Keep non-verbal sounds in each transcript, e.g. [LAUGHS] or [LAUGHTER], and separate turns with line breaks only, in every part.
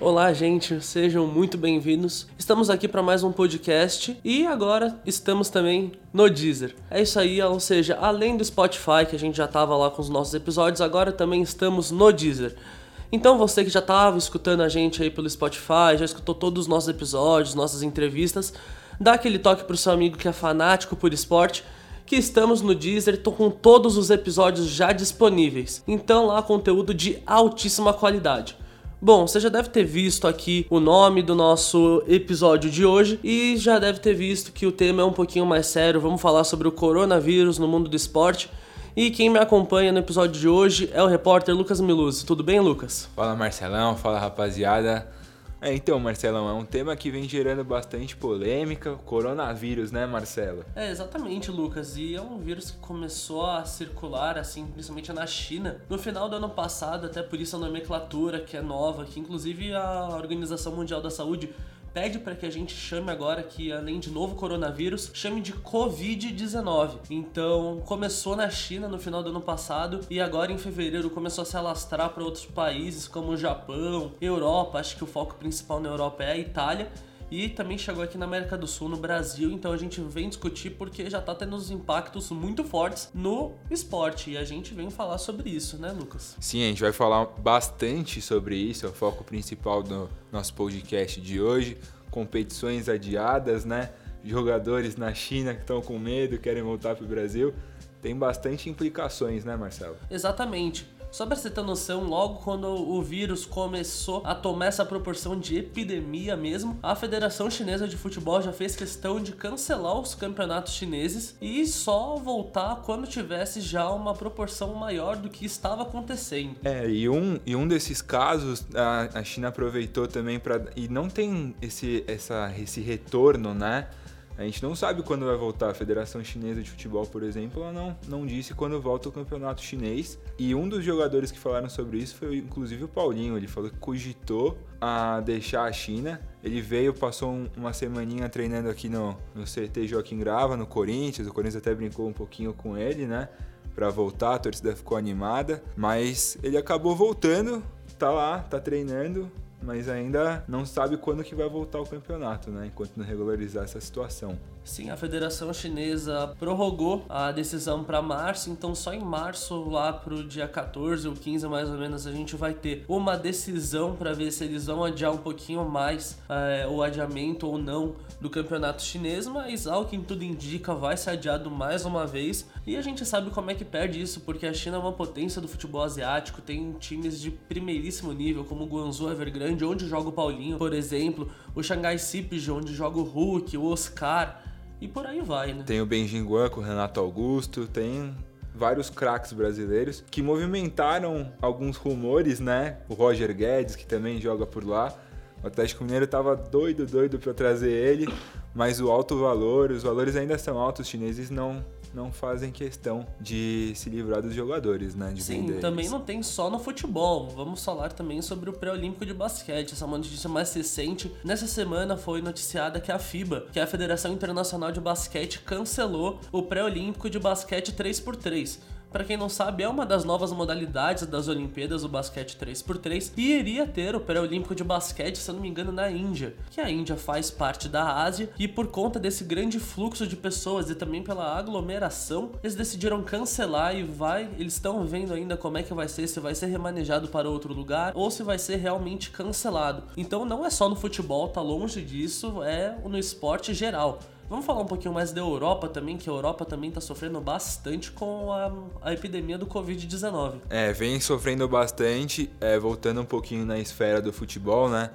Olá, gente, sejam muito bem-vindos. Estamos aqui para mais um podcast e agora estamos também no Deezer. É isso aí, ou seja, além do Spotify, que a gente já estava lá com os nossos episódios, agora também estamos no Deezer. Então você que já estava escutando a gente aí pelo Spotify, já escutou todos os nossos episódios, nossas entrevistas, dá aquele toque pro seu amigo que é fanático por esporte que estamos no Deezer, tô com todos os episódios já disponíveis. Então lá conteúdo de altíssima qualidade. Bom, você já deve ter visto aqui o nome do nosso episódio de hoje e já deve ter visto que o tema é um pouquinho mais sério. Vamos falar sobre o coronavírus no mundo do esporte. E quem me acompanha no episódio de hoje é o repórter Lucas Miluzzi. Tudo bem, Lucas?
Fala Marcelão, fala rapaziada. É, então, Marcelão, é um tema que vem gerando bastante polêmica, coronavírus, né, Marcelo?
É, exatamente, Lucas. E é um vírus que começou a circular, assim, principalmente na China, no final do ano passado, até por isso a nomenclatura que é nova, que inclusive a Organização Mundial da Saúde pede para que a gente chame agora que além de novo coronavírus, chame de COVID-19. Então, começou na China no final do ano passado e agora em fevereiro começou a se alastrar para outros países como o Japão, Europa, acho que o foco principal na Europa é a Itália e também chegou aqui na América do Sul, no Brasil, então a gente vem discutir porque já tá tendo uns impactos muito fortes no esporte e a gente vem falar sobre isso, né, Lucas?
Sim, a gente vai falar bastante sobre isso, é o foco principal do nosso podcast de hoje. Competições adiadas, né? Jogadores na China que estão com medo, querem voltar para o Brasil. Tem bastante implicações, né, Marcelo?
Exatamente. Só para você ter noção, logo quando o vírus começou a tomar essa proporção de epidemia mesmo, a Federação Chinesa de Futebol já fez questão de cancelar os campeonatos chineses e só voltar quando tivesse já uma proporção maior do que estava acontecendo.
É, e um, e um desses casos a, a China aproveitou também para. E não tem esse, essa, esse retorno, né? A gente não sabe quando vai voltar. A Federação Chinesa de Futebol, por exemplo, ela não, não disse quando volta o campeonato chinês. E um dos jogadores que falaram sobre isso foi inclusive o Paulinho. Ele falou que cogitou a deixar a China. Ele veio, passou um, uma semaninha treinando aqui no, no CT Joaquim Grava, no Corinthians. O Corinthians até brincou um pouquinho com ele, né? Para voltar, a torcida ficou animada. Mas ele acabou voltando, tá lá, tá treinando mas ainda não sabe quando que vai voltar o campeonato, né? Enquanto não regularizar essa situação.
Sim, a Federação Chinesa prorrogou a decisão para março, então só em março, lá pro dia 14 ou 15 mais ou menos, a gente vai ter uma decisão para ver se eles vão adiar um pouquinho mais é, o adiamento ou não do campeonato chinês, mas ao que tudo indica vai ser adiado mais uma vez. E a gente sabe como é que perde isso, porque a China é uma potência do futebol asiático, tem times de primeiríssimo nível, como o Guangzhou Evergrande, onde joga o Paulinho, por exemplo, o Shanghai Sipji, onde joga o Hulk, o Oscar e por aí vai, né?
Tem o Benjin Guan com o Renato Augusto, tem vários craques brasileiros que movimentaram alguns rumores, né? O Roger Guedes, que também joga por lá. O Atlético Mineiro estava doido, doido para trazer ele, mas o alto valor, os valores ainda são altos, os chineses não não fazem questão de se livrar dos jogadores, né? De
Sim, também não tem só no futebol. Vamos falar também sobre o pré-olímpico de basquete. Essa é uma notícia mais recente. Nessa semana foi noticiada que a FIBA, que é a Federação Internacional de Basquete, cancelou o pré-olímpico de basquete 3x3 para quem não sabe, é uma das novas modalidades das Olimpíadas, o basquete 3x3, e iria ter o pré-olímpico de basquete, se eu não me engano, na Índia, que a Índia faz parte da Ásia, e por conta desse grande fluxo de pessoas e também pela aglomeração, eles decidiram cancelar e vai, eles estão vendo ainda como é que vai ser, se vai ser remanejado para outro lugar ou se vai ser realmente cancelado. Então não é só no futebol, tá longe disso, é no esporte geral. Vamos falar um pouquinho mais da Europa também, que a Europa também está sofrendo bastante com a, a epidemia do Covid-19.
É, vem sofrendo bastante, é, voltando um pouquinho na esfera do futebol, né?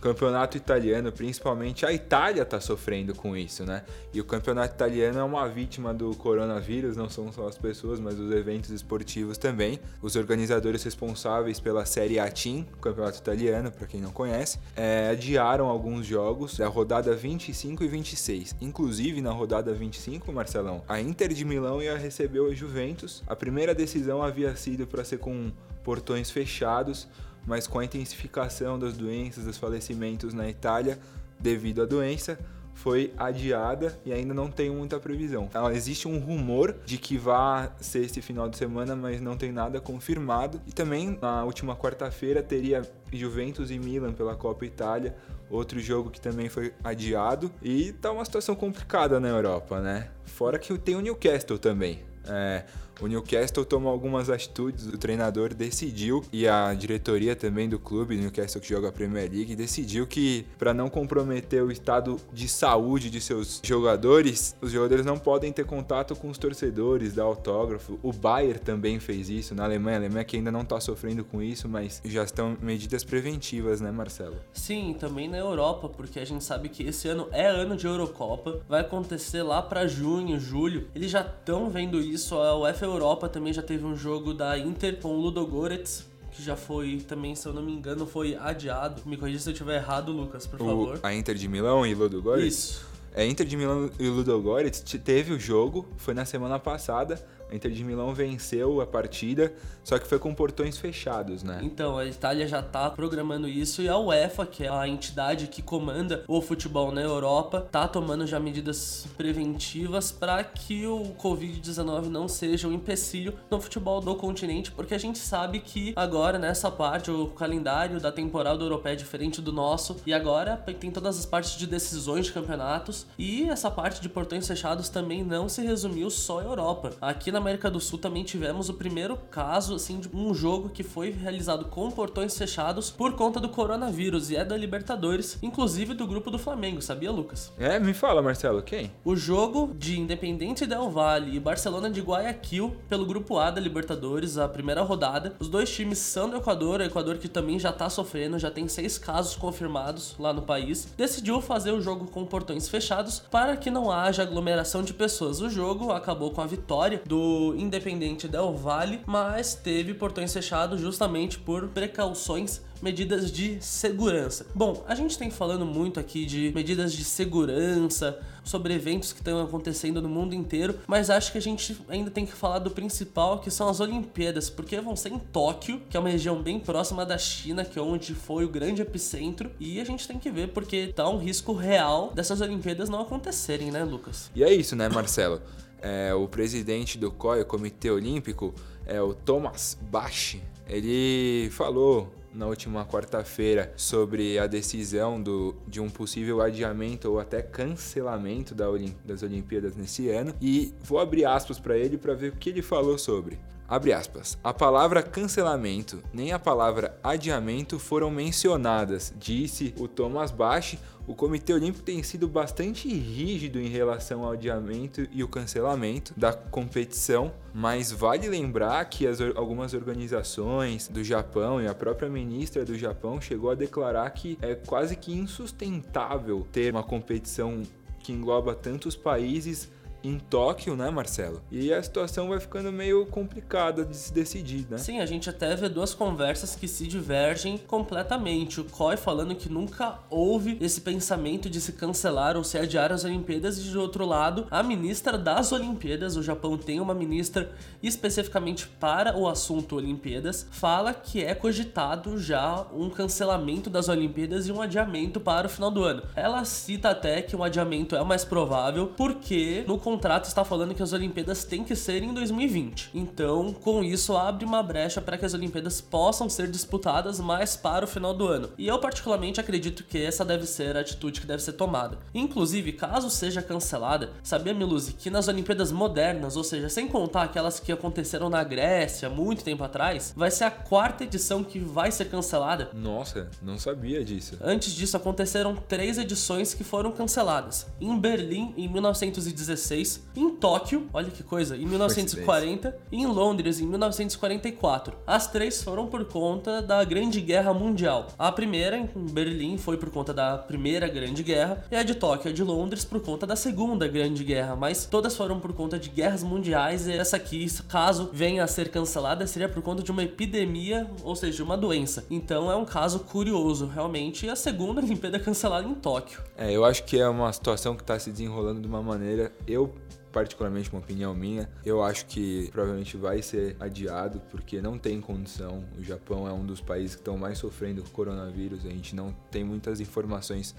Campeonato italiano, principalmente a Itália está sofrendo com isso, né? E o campeonato italiano é uma vítima do coronavírus, não são só as pessoas, mas os eventos esportivos também. Os organizadores responsáveis pela Série A Team, campeonato italiano, para quem não conhece, é, adiaram alguns jogos da rodada 25 e 26. Inclusive na rodada 25, Marcelão, a Inter de Milão ia receber o Juventus. A primeira decisão havia sido para ser com portões fechados mas com a intensificação das doenças, dos falecimentos na Itália devido à doença, foi adiada e ainda não tem muita previsão. Então, existe um rumor de que vai ser esse final de semana, mas não tem nada confirmado. E também na última quarta-feira teria Juventus e Milan pela Copa Itália, outro jogo que também foi adiado. E tá uma situação complicada na Europa, né? Fora que tem o Newcastle também. É, o Newcastle tomou algumas atitudes, o treinador decidiu e a diretoria também do clube, Newcastle que joga a Premier League, decidiu que para não comprometer o estado de saúde de seus jogadores, os jogadores não podem ter contato com os torcedores, dar autógrafo. O Bayern também fez isso na Alemanha, a Alemanha que ainda não está sofrendo com isso, mas já estão medidas preventivas, né, Marcelo?
Sim, também na Europa, porque a gente sabe que esse ano é ano de Eurocopa, vai acontecer lá para junho, julho. Eles já estão vendo isso, a UEFA Europa também já teve um jogo da Inter com o Ludogorets, que já foi também, se eu não me engano, foi adiado. Me corrija se eu estiver errado, Lucas, por
O-
favor.
a Inter de Milão e Ludogorets?
Isso.
É, Inter de Milão e Ludogorets te- teve o jogo, foi na semana passada. A Inter de Milão venceu a partida, só que foi com portões fechados, né?
Então, a Itália já tá programando isso e a UEFA, que é a entidade que comanda o futebol na Europa, tá tomando já medidas preventivas para que o Covid-19 não seja um empecilho no futebol do continente, porque a gente sabe que agora nessa parte o calendário da temporada europeia é diferente do nosso e agora tem todas as partes de decisões de campeonatos e essa parte de portões fechados também não se resumiu só à Europa. Aqui na América do Sul também tivemos o primeiro caso assim de um jogo que foi realizado com portões fechados por conta do coronavírus e é da Libertadores, inclusive do grupo do Flamengo, sabia, Lucas?
É, me fala, Marcelo, quem?
O jogo de Independente Del Valle e Barcelona de Guayaquil pelo grupo A da Libertadores, a primeira rodada. Os dois times são do Equador, o Equador que também já tá sofrendo, já tem seis casos confirmados lá no país. Decidiu fazer o jogo com portões fechados para que não haja aglomeração de pessoas. O jogo acabou com a vitória do Independente Del Valle, mas teve portões fechados justamente por precauções medidas de segurança. Bom, a gente tem falando muito aqui de medidas de segurança, sobre eventos que estão acontecendo no mundo inteiro, mas acho que a gente ainda tem que falar do principal, que são as Olimpíadas, porque vão ser em Tóquio, que é uma região bem próxima da China, que é onde foi o grande epicentro, e a gente tem que ver porque tá um risco real dessas Olimpíadas não acontecerem, né, Lucas?
E é isso, né, Marcelo? É, o presidente do COI, o Comitê Olímpico, é o Thomas Bach. Ele falou na última quarta-feira sobre a decisão do, de um possível adiamento ou até cancelamento da Olim- das Olimpíadas nesse ano. E vou abrir aspas para ele para ver o que ele falou sobre. Abre aspas. A palavra cancelamento nem a palavra adiamento foram mencionadas, disse o Thomas Bach. O Comitê Olímpico tem sido bastante rígido em relação ao adiamento e o cancelamento da competição, mas vale lembrar que as algumas organizações do Japão e a própria ministra do Japão chegou a declarar que é quase que insustentável ter uma competição que engloba tantos países em Tóquio, né, Marcelo? E a situação vai ficando meio complicada de se decidir, né?
Sim, a gente até vê duas conversas que se divergem completamente. O COI falando que nunca houve esse pensamento de se cancelar ou se adiar as Olimpíadas, e de outro lado, a ministra das Olimpíadas, o Japão tem uma ministra especificamente para o assunto Olimpíadas, fala que é cogitado já um cancelamento das Olimpíadas e um adiamento para o final do ano. Ela cita até que um adiamento é o mais provável, porque no contrato está falando que as Olimpíadas têm que ser em 2020. Então, com isso, abre uma brecha para que as Olimpíadas possam ser disputadas mais para o final do ano. E eu, particularmente, acredito que essa deve ser a atitude que deve ser tomada. Inclusive, caso seja cancelada, sabia, Miluzi, que nas Olimpíadas modernas, ou seja, sem contar aquelas que aconteceram na Grécia muito tempo atrás, vai ser a quarta edição que vai ser cancelada.
Nossa, não sabia disso.
Antes disso, aconteceram três edições que foram canceladas. Em Berlim, em 1916, em Tóquio, olha que coisa, em 1940 e em Londres, em 1944. As três foram por conta da Grande Guerra Mundial. A primeira, em Berlim, foi por conta da Primeira Grande Guerra, e a de Tóquio e a de Londres por conta da Segunda Grande Guerra, mas todas foram por conta de guerras mundiais, e essa aqui, caso venha a ser cancelada, seria por conta de uma epidemia, ou seja, uma doença. Então é um caso curioso, realmente, e a segunda Olimpíada cancelada em Tóquio.
É, eu acho que é uma situação que está se desenrolando de uma maneira. Eu particularmente uma opinião minha, eu acho que provavelmente vai ser adiado porque não tem condição. O Japão é um dos países que estão mais sofrendo com o coronavírus. A gente não tem muitas informações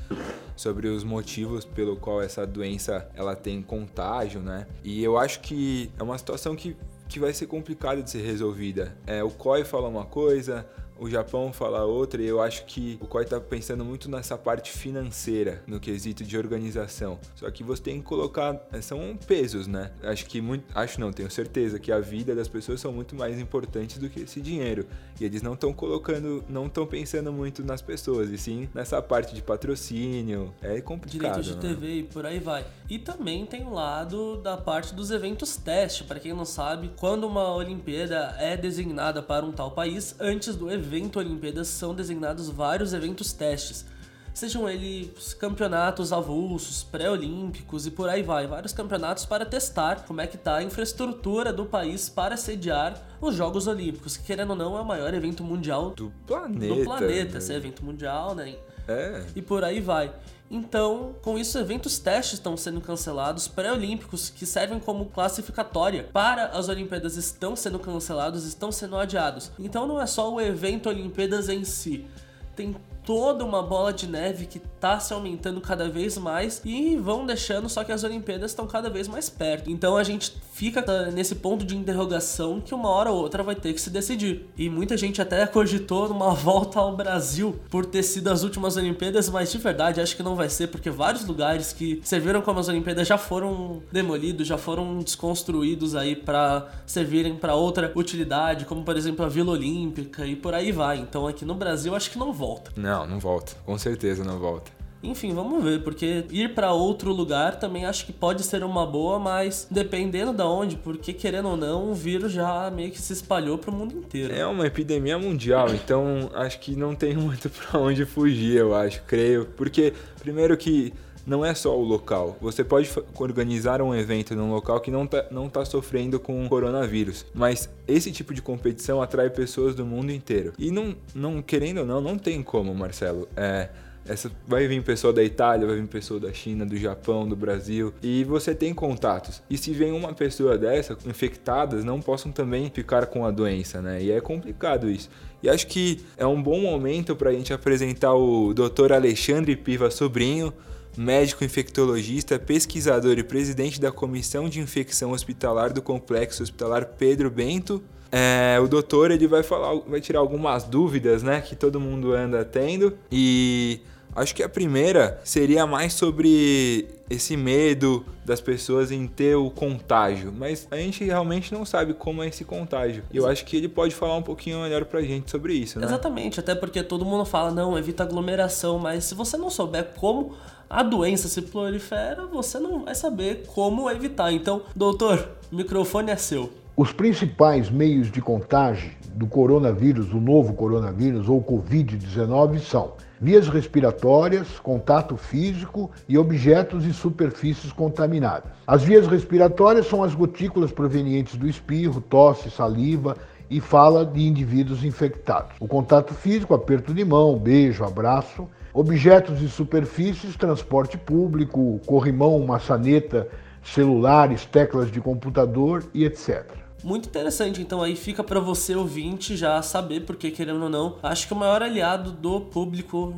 sobre os motivos pelo qual essa doença ela tem contágio, né? E eu acho que é uma situação que que vai ser complicada de ser resolvida. É, o COI fala uma coisa, o Japão fala outra, e eu acho que o COI está pensando muito nessa parte financeira, no quesito de organização. Só que você tem que colocar. É, são pesos, né? Acho que muito. Acho não, tenho certeza que a vida das pessoas são muito mais importantes do que esse dinheiro. E eles não estão colocando, não estão pensando muito nas pessoas, e sim nessa parte de patrocínio. É complicado.
Direitos de né? TV e por aí vai. E também tem o lado da parte dos eventos teste. Para quem não sabe, quando uma Olimpíada é designada para um tal país, antes do evento evento Olimpíadas são designados vários eventos testes, sejam eles campeonatos avulsos, pré-olímpicos e por aí vai, vários campeonatos para testar como é que está a infraestrutura do país para sediar os Jogos Olímpicos, que querendo ou não é o maior evento mundial
do planeta,
do planeta, né? esse evento mundial, né?
É.
E por aí vai. Então, com isso, eventos testes estão sendo cancelados, pré-olímpicos que servem como classificatória para as Olimpíadas estão sendo cancelados, estão sendo adiados. Então, não é só o evento Olimpíadas em si, tem toda uma bola de neve que tá se aumentando cada vez mais e vão deixando só que as Olimpíadas estão cada vez mais perto. Então a gente fica nesse ponto de interrogação que uma hora ou outra vai ter que se decidir. E muita gente até cogitou uma [LAUGHS] volta ao Brasil por ter sido as últimas Olimpíadas, mas de verdade acho que não vai ser porque vários lugares que serviram como as Olimpíadas já foram demolidos, já foram desconstruídos aí para servirem para outra utilidade, como por exemplo a Vila Olímpica e por aí vai. Então aqui no Brasil acho que não volta.
Não, não volta. Com certeza não volta.
Enfim, vamos ver, porque ir para outro lugar também acho que pode ser uma boa, mas dependendo da onde, porque querendo ou não, o vírus já meio que se espalhou para o mundo inteiro.
É uma epidemia mundial, então acho que não tem [LAUGHS] muito para onde fugir, eu acho, creio, porque primeiro que não é só o local. Você pode organizar um evento num local que não está não tá sofrendo com coronavírus, mas esse tipo de competição atrai pessoas do mundo inteiro. E não, não querendo ou não, não tem como, Marcelo. É, essa vai vir pessoa da Itália, vai vir pessoa da China, do Japão, do Brasil, e você tem contatos. E se vem uma pessoa dessa infectadas, não possam também ficar com a doença, né? E é complicado isso. E acho que é um bom momento para a gente apresentar o Dr. Alexandre Piva Sobrinho, médico infectologista, pesquisador e presidente da Comissão de Infecção Hospitalar do Complexo Hospitalar Pedro Bento. É, o doutor ele vai falar, vai tirar algumas dúvidas, né, que todo mundo anda tendo e acho que a primeira seria mais sobre esse medo das pessoas em ter o contágio, mas a gente realmente não sabe como é esse contágio. E eu acho que ele pode falar um pouquinho melhor pra gente sobre isso, né?
Exatamente, até porque todo mundo fala, não, evita aglomeração, mas se você não souber como a doença se prolifera, você não vai saber como evitar. Então, doutor, o microfone é seu.
Os principais meios de contágio do coronavírus, do novo coronavírus ou Covid-19 são vias respiratórias, contato físico e objetos e superfícies contaminadas. As vias respiratórias são as gotículas provenientes do espirro, tosse, saliva e fala de indivíduos infectados. O contato físico, aperto de mão, beijo, abraço Objetos e superfícies, transporte público, corrimão, maçaneta, celulares, teclas de computador e etc.
Muito interessante, então aí fica para você ouvinte já saber, porque querendo ou não, acho que o maior aliado do público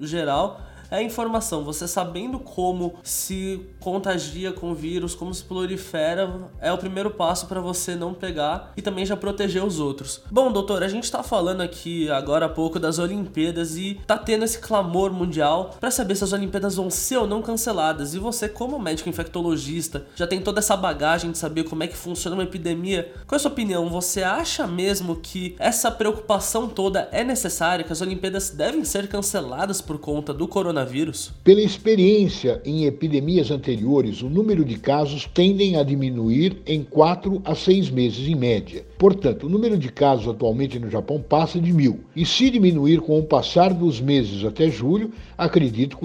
geral é a informação. Você sabendo como se contagia com o vírus, como se prolifera, é o primeiro passo para você não pegar e também já proteger os outros. Bom, doutor, a gente tá falando aqui agora há pouco das Olimpíadas e tá tendo esse clamor mundial para saber se as Olimpíadas vão ser ou não canceladas. E você, como médico infectologista, já tem toda essa bagagem de saber como é que funciona uma epidemia. Qual é a sua opinião? Você acha mesmo que essa preocupação toda é necessária, que as Olimpíadas devem ser canceladas por conta do coronavírus? Coronavírus?
Pela experiência em epidemias anteriores, o número de casos tendem a diminuir em 4 a 6 meses em média. Portanto, o número de casos atualmente no Japão passa de mil. E se diminuir com o passar dos meses até julho, acredito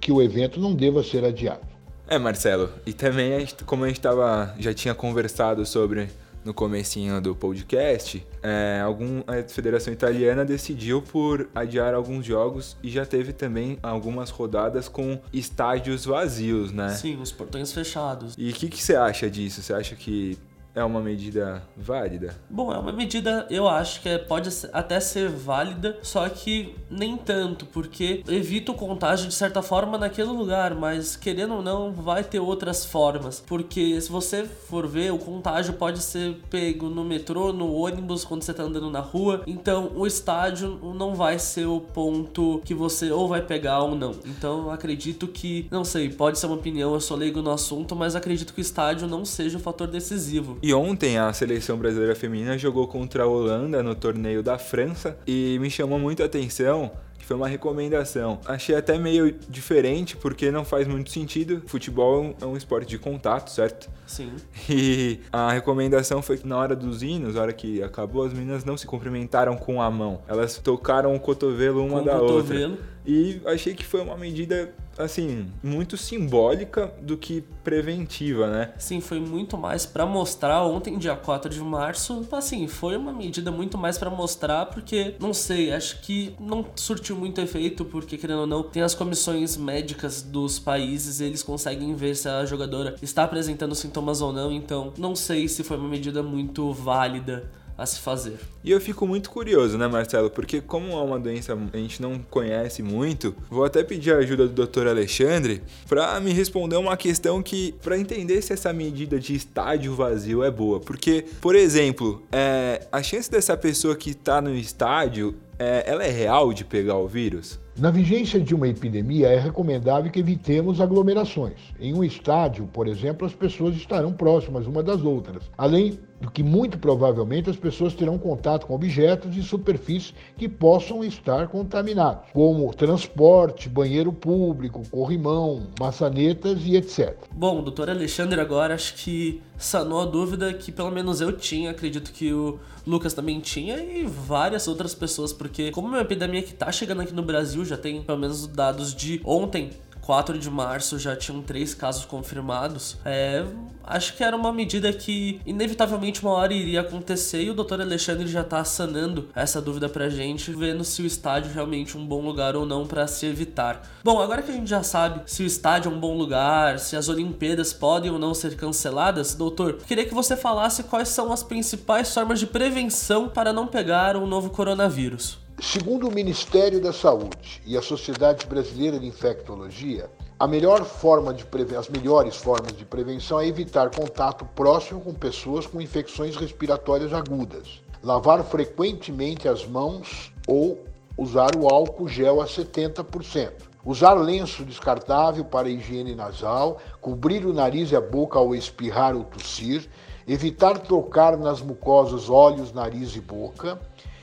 que o evento não deva ser adiado.
É, Marcelo, e também, como a gente tava, já tinha conversado sobre no comecinho do podcast, é, algum, a Federação Italiana decidiu por adiar alguns jogos e já teve também algumas rodadas com estádios vazios, né?
Sim, os portões fechados.
E o que, que você acha disso? Você acha que é uma medida válida?
Bom, é uma medida, eu acho que é, pode até ser válida, só que nem tanto, porque evita o contágio de certa forma naquele lugar, mas querendo ou não, vai ter outras formas. Porque se você for ver, o contágio pode ser pego no metrô, no ônibus, quando você tá andando na rua. Então, o estádio não vai ser o ponto que você ou vai pegar ou não. Então, acredito que, não sei, pode ser uma opinião, eu sou leigo no assunto, mas acredito que o estádio não seja o fator decisivo.
E ontem a seleção brasileira feminina jogou contra a Holanda no torneio da França e me chamou muito a atenção que foi uma recomendação. Achei até meio diferente, porque não faz muito sentido. Futebol é um esporte de contato, certo?
Sim.
E a recomendação foi que na hora dos hinos, na hora que acabou, as meninas não se cumprimentaram com a mão. Elas tocaram o cotovelo uma
Com
da
o cotovelo.
outra. E achei que foi uma medida, assim, muito simbólica do que preventiva, né?
Sim, foi muito mais pra mostrar ontem, dia 4 de março. Assim, foi uma medida muito mais pra mostrar, porque, não sei, acho que não surtiu muito efeito, porque, querendo ou não, tem as comissões médicas dos países, eles conseguem ver se a jogadora está apresentando sintomas ou não, então não sei se foi uma medida muito válida a se fazer.
E eu fico muito curioso, né, Marcelo? Porque como é uma doença a gente não conhece muito, vou até pedir a ajuda do Dr. Alexandre para me responder uma questão que para entender se essa medida de estádio vazio é boa, porque, por exemplo, é, a chance dessa pessoa que está no estádio, é, ela é real de pegar o vírus?
Na vigência de uma epidemia, é recomendável que evitemos aglomerações. Em um estádio, por exemplo, as pessoas estarão próximas uma das outras, além do que muito provavelmente as pessoas terão contato com objetos e superfícies que possam estar contaminados, como transporte, banheiro público, corrimão, maçanetas e etc.
Bom, doutor Alexandre agora acho que sanou a dúvida que pelo menos eu tinha, acredito que o Lucas também tinha e várias outras pessoas, porque como é uma epidemia que tá chegando aqui no Brasil, já tem pelo menos dados de ontem, 4 de março já tinham três casos confirmados. É, acho que era uma medida que inevitavelmente uma hora iria acontecer e o Dr. Alexandre já tá sanando essa dúvida pra gente, vendo se o estádio é realmente um bom lugar ou não para se evitar. Bom, agora que a gente já sabe se o estádio é um bom lugar, se as Olimpíadas podem ou não ser canceladas, doutor, queria que você falasse quais são as principais formas de prevenção para não pegar o novo coronavírus.
Segundo o Ministério da Saúde e a Sociedade Brasileira de Infectologia, a melhor forma de preve... as melhores formas de prevenção é evitar contato próximo com pessoas com infecções respiratórias agudas, lavar frequentemente as mãos ou usar o álcool gel a 70%. Usar lenço descartável para higiene nasal, cobrir o nariz e a boca ao espirrar ou tossir, evitar tocar nas mucosas olhos, nariz e boca,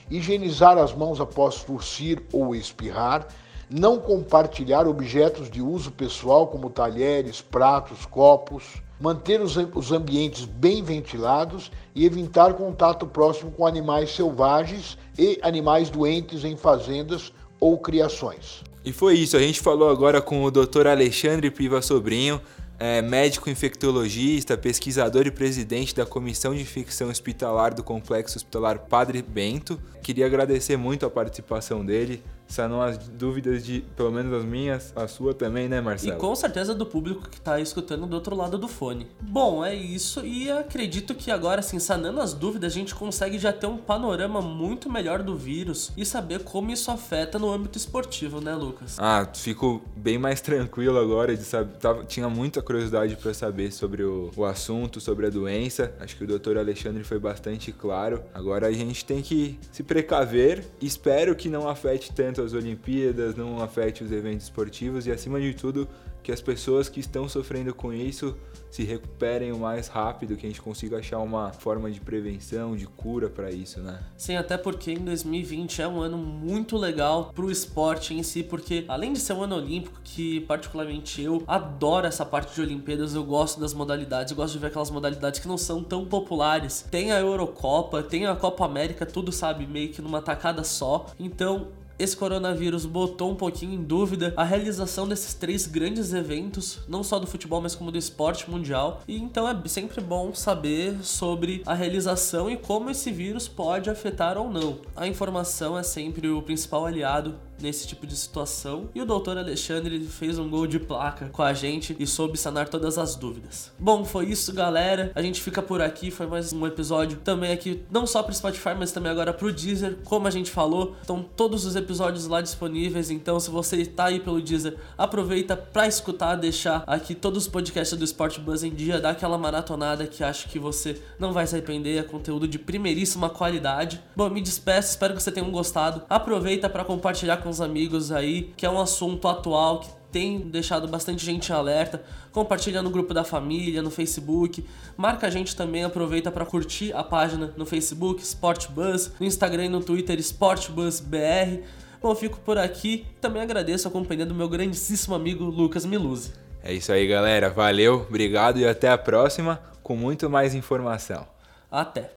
higienizar as mãos após tossir ou espirrar, não compartilhar objetos de uso pessoal como talheres, pratos, copos, manter os, ambientes bem ventilados e evitar contato próximo com animais selvagens e animais doentes em fazendas ou criações.
E foi isso, a gente falou agora com o Dr. Alexandre Piva Sobrinho, é médico infectologista, pesquisador e presidente da Comissão de Infecção Hospitalar do Complexo Hospitalar Padre Bento. Queria agradecer muito a participação dele sanou as dúvidas de, pelo menos as minhas, a sua também, né, Marcelo?
E com certeza do público que tá escutando do outro lado do fone. Bom, é isso e acredito que agora, assim, sanando as dúvidas, a gente consegue já ter um panorama muito melhor do vírus e saber como isso afeta no âmbito esportivo, né, Lucas?
Ah, fico bem mais tranquilo agora de saber. Tava, tinha muita curiosidade para saber sobre o, o assunto, sobre a doença. Acho que o doutor Alexandre foi bastante claro. Agora a gente tem que se precaver. Espero que não afete tanto as Olimpíadas, não afete os eventos esportivos e, acima de tudo, que as pessoas que estão sofrendo com isso se recuperem o mais rápido, que a gente consiga achar uma forma de prevenção, de cura para isso, né?
Sim, até porque em 2020 é um ano muito legal pro esporte em si, porque além de ser um ano olímpico, que particularmente eu adoro essa parte de Olimpíadas, eu gosto das modalidades, eu gosto de ver aquelas modalidades que não são tão populares. Tem a Eurocopa, tem a Copa América, tudo sabe, meio que numa tacada só. Então, esse coronavírus botou um pouquinho em dúvida a realização desses três grandes eventos, não só do futebol, mas como do esporte mundial. E então é sempre bom saber sobre a realização e como esse vírus pode afetar ou não. A informação é sempre o principal aliado nesse tipo de situação. E o doutor Alexandre fez um gol de placa com a gente e soube sanar todas as dúvidas. Bom, foi isso, galera. A gente fica por aqui. Foi mais um episódio também aqui, não só pro Spotify, mas também agora pro Deezer. Como a gente falou, estão todos os episódios lá disponíveis. Então, se você tá aí pelo Deezer, aproveita pra escutar, deixar aqui todos os podcasts do Sport Buzz em dia, dá aquela maratonada que acho que você não vai se arrepender. É conteúdo de primeiríssima qualidade. Bom, me despeço, espero que você tenham gostado. Aproveita para compartilhar com com os amigos aí, que é um assunto atual que tem deixado bastante gente alerta. Compartilha no grupo da família, no Facebook. Marca a gente também, aproveita para curtir a página no Facebook Sportbus, no Instagram e no Twitter SportBusBR. Bom, fico por aqui. Também agradeço a companhia do meu grandíssimo amigo Lucas Miluzzi.
É isso aí, galera. Valeu, obrigado e até a próxima com muito mais informação.
Até.